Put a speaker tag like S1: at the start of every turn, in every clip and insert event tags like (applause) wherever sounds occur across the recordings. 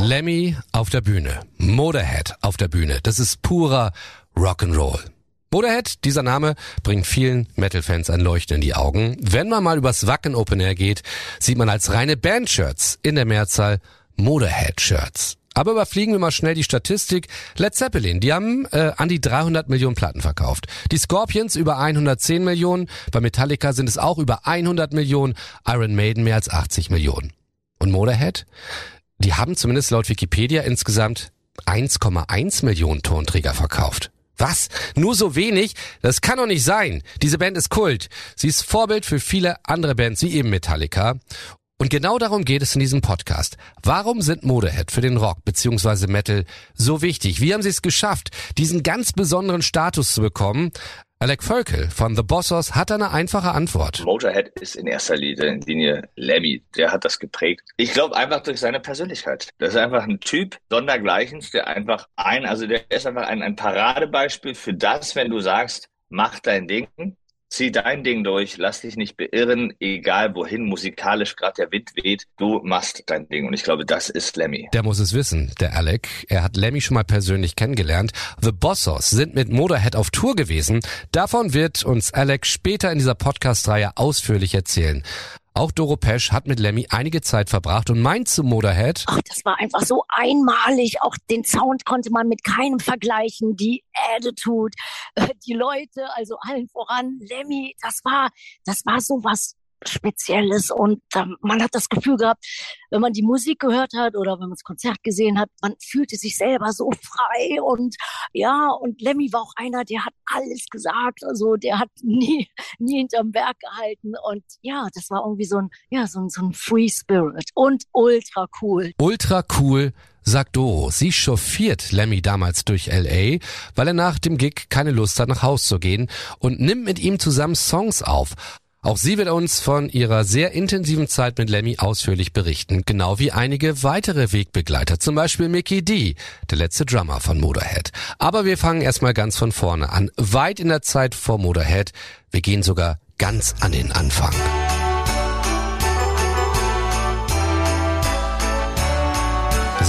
S1: Lemmy auf der Bühne. Motorhead auf der Bühne. Das ist purer Rock'n'Roll. Motorhead, dieser Name, bringt vielen Metal-Fans ein Leuchten in die Augen. Wenn man mal übers Wacken Open Air geht, sieht man als reine Band-Shirts in der Mehrzahl Motorhead-Shirts. Aber überfliegen wir mal schnell die Statistik. Led Zeppelin, die haben äh, an die 300 Millionen Platten verkauft. Die Scorpions über 110 Millionen. Bei Metallica sind es auch über 100 Millionen. Iron Maiden mehr als 80 Millionen. Und Motorhead? Die haben zumindest laut Wikipedia insgesamt 1,1 Millionen Tonträger verkauft. Was? Nur so wenig? Das kann doch nicht sein. Diese Band ist Kult. Sie ist Vorbild für viele andere Bands, wie eben Metallica. Und genau darum geht es in diesem Podcast. Warum sind Motorhead für den Rock bzw. Metal so wichtig? Wie haben sie es geschafft, diesen ganz besonderen Status zu bekommen? Alec Völkel von The Bossos hat eine einfache Antwort.
S2: Motorhead ist in erster Linie Lemmy. Der hat das geprägt. Ich glaube einfach durch seine Persönlichkeit. Das ist einfach ein Typ sondergleichens, der einfach ein, also der ist einfach ein, ein Paradebeispiel für das, wenn du sagst, mach dein Ding, zieh dein Ding durch, lass dich nicht beirren, egal wohin musikalisch gerade der Wind weht, du machst dein Ding. Und ich glaube, das ist Lemmy.
S1: Der muss es wissen, der Alec. Er hat Lemmy schon mal persönlich kennengelernt. The Bossos sind mit Motorhead auf Tour gewesen. Davon wird uns Alec später in dieser Podcast-Reihe ausführlich erzählen. Auch Doro Pesch hat mit Lemmy einige Zeit verbracht und meint zu Motorhead.
S3: Ach, das war einfach so einmalig. Auch den Sound konnte man mit keinem vergleichen. Die Attitude, äh, die Leute, also allen voran Lemmy, das war, das war so was Spezielles und ähm, man hat das Gefühl gehabt, wenn man die Musik gehört hat oder wenn man das Konzert gesehen hat, man fühlte sich selber so frei und ja, und Lemmy war auch einer, der hat alles gesagt, also der hat (laughs) nie, nie hinterm Berg gehalten und ja, das war irgendwie so ein, ja, so ein, so ein Free Spirit und ultra cool.
S1: Ultra cool, sagt Doro. Sie chauffiert Lemmy damals durch LA, weil er nach dem Gig keine Lust hat, nach Haus zu gehen und nimmt mit ihm zusammen Songs auf. Auch sie wird uns von ihrer sehr intensiven Zeit mit Lemmy ausführlich berichten, genau wie einige weitere Wegbegleiter, zum Beispiel Mickey D, der letzte Drummer von Motorhead. Aber wir fangen erstmal ganz von vorne an, weit in der Zeit vor Motorhead. Wir gehen sogar ganz an den Anfang.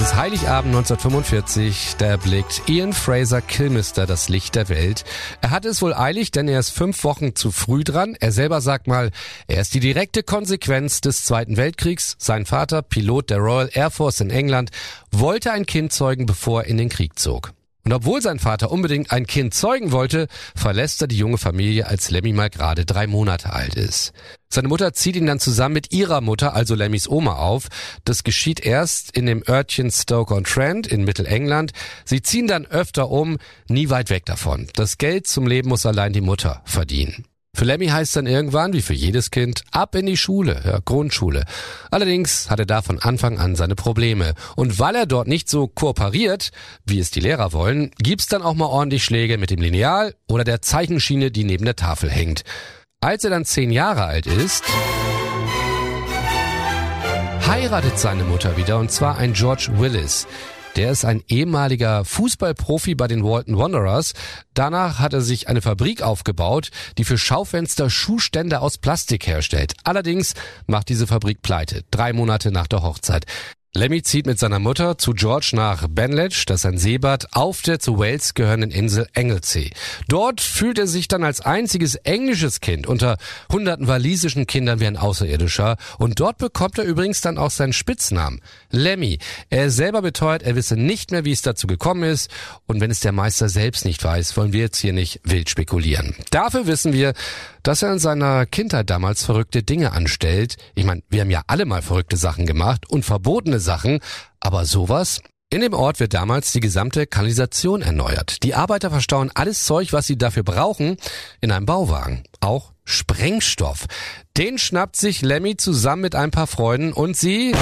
S1: Ist Heiligabend 1945, da erblickt Ian Fraser Kilmister das Licht der Welt. Er hat es wohl eilig, denn er ist fünf Wochen zu früh dran. Er selber sagt mal, er ist die direkte Konsequenz des Zweiten Weltkriegs. Sein Vater, Pilot der Royal Air Force in England, wollte ein Kind zeugen, bevor er in den Krieg zog. Und obwohl sein Vater unbedingt ein Kind zeugen wollte, verlässt er die junge Familie, als Lemmy mal gerade drei Monate alt ist. Seine Mutter zieht ihn dann zusammen mit ihrer Mutter, also Lemmys Oma, auf. Das geschieht erst in dem Örtchen Stoke-on-Trent in Mittelengland. Sie ziehen dann öfter um, nie weit weg davon. Das Geld zum Leben muss allein die Mutter verdienen. Für Lemmy heißt dann irgendwann, wie für jedes Kind, ab in die Schule, ja, Grundschule. Allerdings hat er da von Anfang an seine Probleme. Und weil er dort nicht so kooperiert, wie es die Lehrer wollen, gibt's dann auch mal ordentlich Schläge mit dem Lineal oder der Zeichenschiene, die neben der Tafel hängt. Als er dann zehn Jahre alt ist, heiratet seine Mutter wieder und zwar ein George Willis. Der ist ein ehemaliger Fußballprofi bei den Walton Wanderers. Danach hat er sich eine Fabrik aufgebaut, die für Schaufenster Schuhstände aus Plastik herstellt. Allerdings macht diese Fabrik pleite, drei Monate nach der Hochzeit. Lemmy zieht mit seiner Mutter zu George nach Benledge, das ist ein Seebad, auf der zu Wales gehörenden Insel Anglesey. Dort fühlt er sich dann als einziges englisches Kind unter hunderten walisischen Kindern wie ein Außerirdischer und dort bekommt er übrigens dann auch seinen Spitznamen, Lemmy. Er selber beteuert, er wisse nicht mehr, wie es dazu gekommen ist und wenn es der Meister selbst nicht weiß, wollen wir jetzt hier nicht wild spekulieren. Dafür wissen wir, dass er in seiner Kindheit damals verrückte Dinge anstellt. Ich meine, wir haben ja alle mal verrückte Sachen gemacht und verbotene Sachen, aber sowas? In dem Ort wird damals die gesamte Kanalisation erneuert. Die Arbeiter verstauen alles Zeug, was sie dafür brauchen, in einem Bauwagen. Auch Sprengstoff. Den schnappt sich Lemmy zusammen mit ein paar Freunden und sie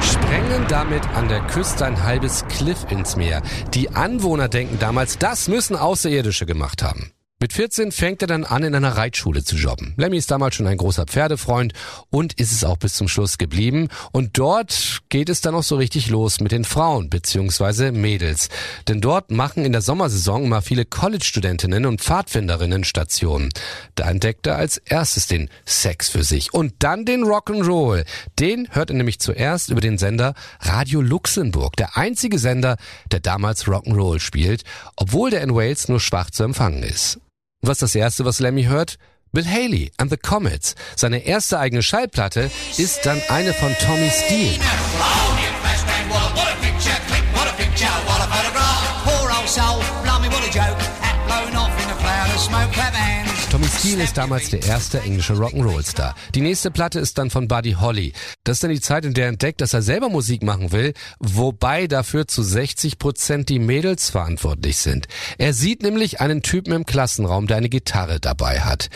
S1: sprengen damit an der Küste ein halbes Cliff ins Meer. Die Anwohner denken damals, das müssen Außerirdische gemacht haben. Mit 14 fängt er dann an, in einer Reitschule zu jobben. Lemmy ist damals schon ein großer Pferdefreund und ist es auch bis zum Schluss geblieben. Und dort geht es dann auch so richtig los mit den Frauen bzw. Mädels. Denn dort machen in der Sommersaison immer viele College-Studentinnen und Pfadfinderinnen Stationen. Da entdeckt er als erstes den Sex für sich und dann den Rock'n'Roll. Den hört er nämlich zuerst über den Sender Radio Luxemburg, der einzige Sender, der damals Rock'n'Roll spielt, obwohl der in Wales nur schwach zu empfangen ist. Was das erste, was Lemmy hört? Bill Haley and the Comets. Seine erste eigene Schallplatte ist dann eine von Tommy Steele. Steele ist damals der erste englische Rock'n'Roll-Star. Die nächste Platte ist dann von Buddy Holly. Das ist dann die Zeit, in der er entdeckt, dass er selber Musik machen will, wobei dafür zu 60 Prozent die Mädels verantwortlich sind. Er sieht nämlich einen Typen im Klassenraum, der eine Gitarre dabei hat.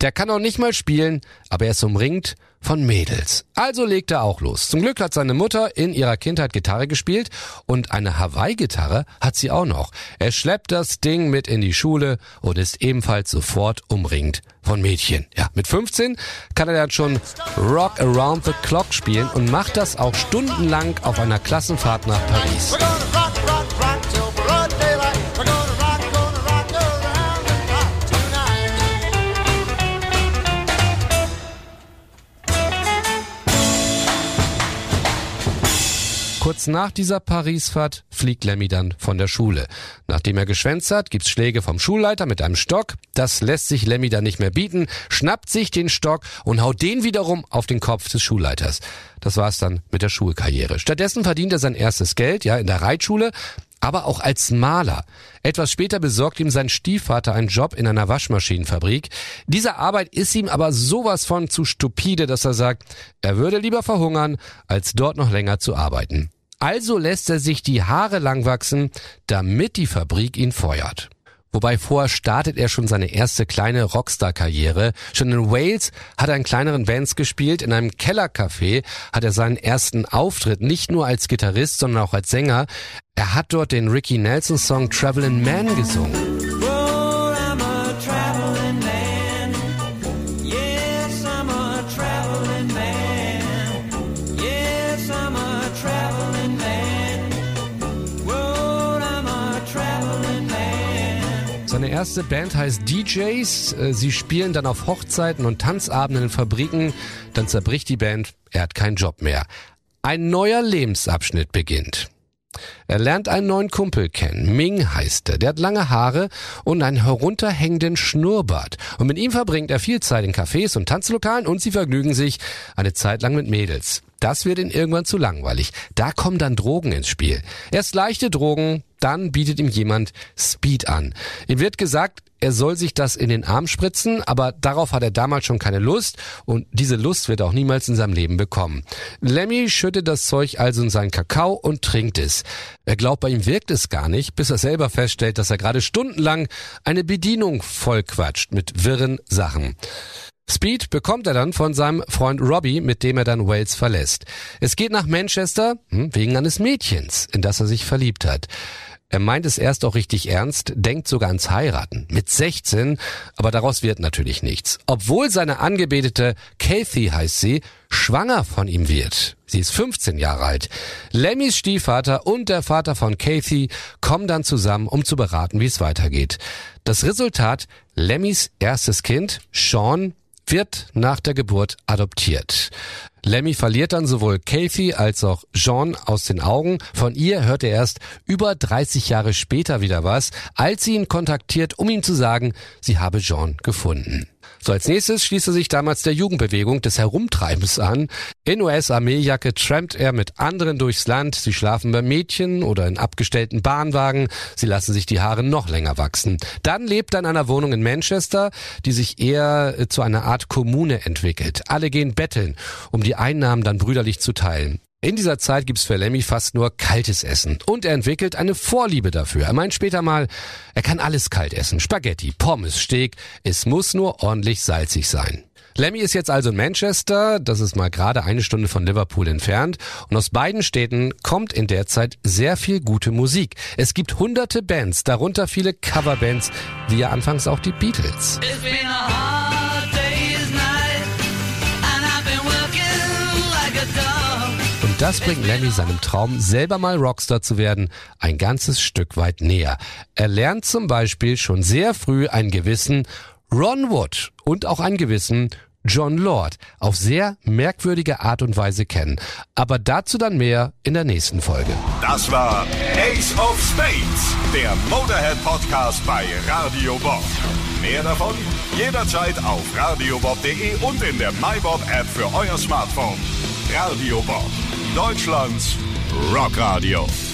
S1: Der kann auch nicht mal spielen, aber er ist umringt von Mädels. Also legt er auch los. Zum Glück hat seine Mutter in ihrer Kindheit Gitarre gespielt und eine Hawaii-Gitarre hat sie auch noch. Er schleppt das Ding mit in die Schule und ist ebenfalls sofort umringt von Mädchen. Ja, mit 15 kann er dann schon Rock Around the Clock spielen und macht das auch stundenlang auf einer Klassenfahrt nach Paris. Kurz nach dieser Parisfahrt fliegt Lemmy dann von der Schule. Nachdem er geschwänzt hat, gibt's Schläge vom Schulleiter mit einem Stock. Das lässt sich Lemmy dann nicht mehr bieten, schnappt sich den Stock und haut den wiederum auf den Kopf des Schulleiters. Das war's dann mit der Schulkarriere. Stattdessen verdient er sein erstes Geld, ja, in der Reitschule, aber auch als Maler. Etwas später besorgt ihm sein Stiefvater einen Job in einer Waschmaschinenfabrik. Diese Arbeit ist ihm aber sowas von zu stupide, dass er sagt, er würde lieber verhungern, als dort noch länger zu arbeiten. Also lässt er sich die Haare lang wachsen, damit die Fabrik ihn feuert. Wobei vorher startet er schon seine erste kleine Rockstar-Karriere. Schon in Wales hat er in kleineren Bands gespielt. In einem Kellercafé hat er seinen ersten Auftritt, nicht nur als Gitarrist, sondern auch als Sänger. Er hat dort den Ricky Nelson Song Travelin' Man gesungen. Seine erste Band heißt DJs. Äh, sie spielen dann auf Hochzeiten und Tanzabenden in Fabriken. Dann zerbricht die Band. Er hat keinen Job mehr. Ein neuer Lebensabschnitt beginnt. Er lernt einen neuen Kumpel kennen. Ming heißt er. Der hat lange Haare und einen herunterhängenden Schnurrbart. Und mit ihm verbringt er viel Zeit in Cafés und Tanzlokalen und sie vergnügen sich eine Zeit lang mit Mädels. Das wird ihm irgendwann zu langweilig. Da kommen dann Drogen ins Spiel. Erst leichte Drogen, dann bietet ihm jemand Speed an. Ihm wird gesagt, er soll sich das in den Arm spritzen, aber darauf hat er damals schon keine Lust und diese Lust wird er auch niemals in seinem Leben bekommen. Lemmy schüttet das Zeug also in seinen Kakao und trinkt es. Er glaubt, bei ihm wirkt es gar nicht, bis er selber feststellt, dass er gerade stundenlang eine Bedienung vollquatscht mit wirren Sachen. Speed bekommt er dann von seinem Freund Robbie, mit dem er dann Wales verlässt. Es geht nach Manchester hm, wegen eines Mädchens, in das er sich verliebt hat. Er meint es erst auch richtig ernst, denkt sogar ans Heiraten. Mit 16, aber daraus wird natürlich nichts. Obwohl seine Angebetete, Kathy heißt sie, schwanger von ihm wird. Sie ist 15 Jahre alt. Lemmys Stiefvater und der Vater von Kathy kommen dann zusammen, um zu beraten, wie es weitergeht. Das Resultat, Lemmys erstes Kind, Sean, wird nach der Geburt adoptiert. Lemmy verliert dann sowohl Kathy als auch Jean aus den Augen. Von ihr hört er erst über 30 Jahre später wieder was, als sie ihn kontaktiert, um ihm zu sagen, sie habe Jean gefunden. So als nächstes schließt er sich damals der Jugendbewegung des Herumtreibens an. In US-Armeejacke trampt er mit anderen durchs Land. Sie schlafen bei Mädchen oder in abgestellten Bahnwagen. Sie lassen sich die Haare noch länger wachsen. Dann lebt er in einer Wohnung in Manchester, die sich eher zu einer Art Kommune entwickelt. Alle gehen betteln, um die Einnahmen dann brüderlich zu teilen. In dieser Zeit gibt's für Lemmy fast nur kaltes Essen und er entwickelt eine Vorliebe dafür. Er meint später mal, er kann alles kalt essen. Spaghetti, Pommes, Steak, es muss nur ordentlich salzig sein. Lemmy ist jetzt also in Manchester, das ist mal gerade eine Stunde von Liverpool entfernt. Und aus beiden Städten kommt in der Zeit sehr viel gute Musik. Es gibt hunderte Bands, darunter viele Coverbands, wie ja anfangs auch die Beatles. Das bringt Lemmy seinem Traum, selber mal Rockstar zu werden, ein ganzes Stück weit näher. Er lernt zum Beispiel schon sehr früh einen gewissen Ron Wood und auch einen gewissen John Lord auf sehr merkwürdige Art und Weise kennen. Aber dazu dann mehr in der nächsten Folge.
S4: Das war Ace of Spades, der Motorhead Podcast bei Radio Bob. Mehr davon jederzeit auf radiobob.de und in der MyBob App für euer Smartphone. Radio Bob, Deutschlands Rockradio.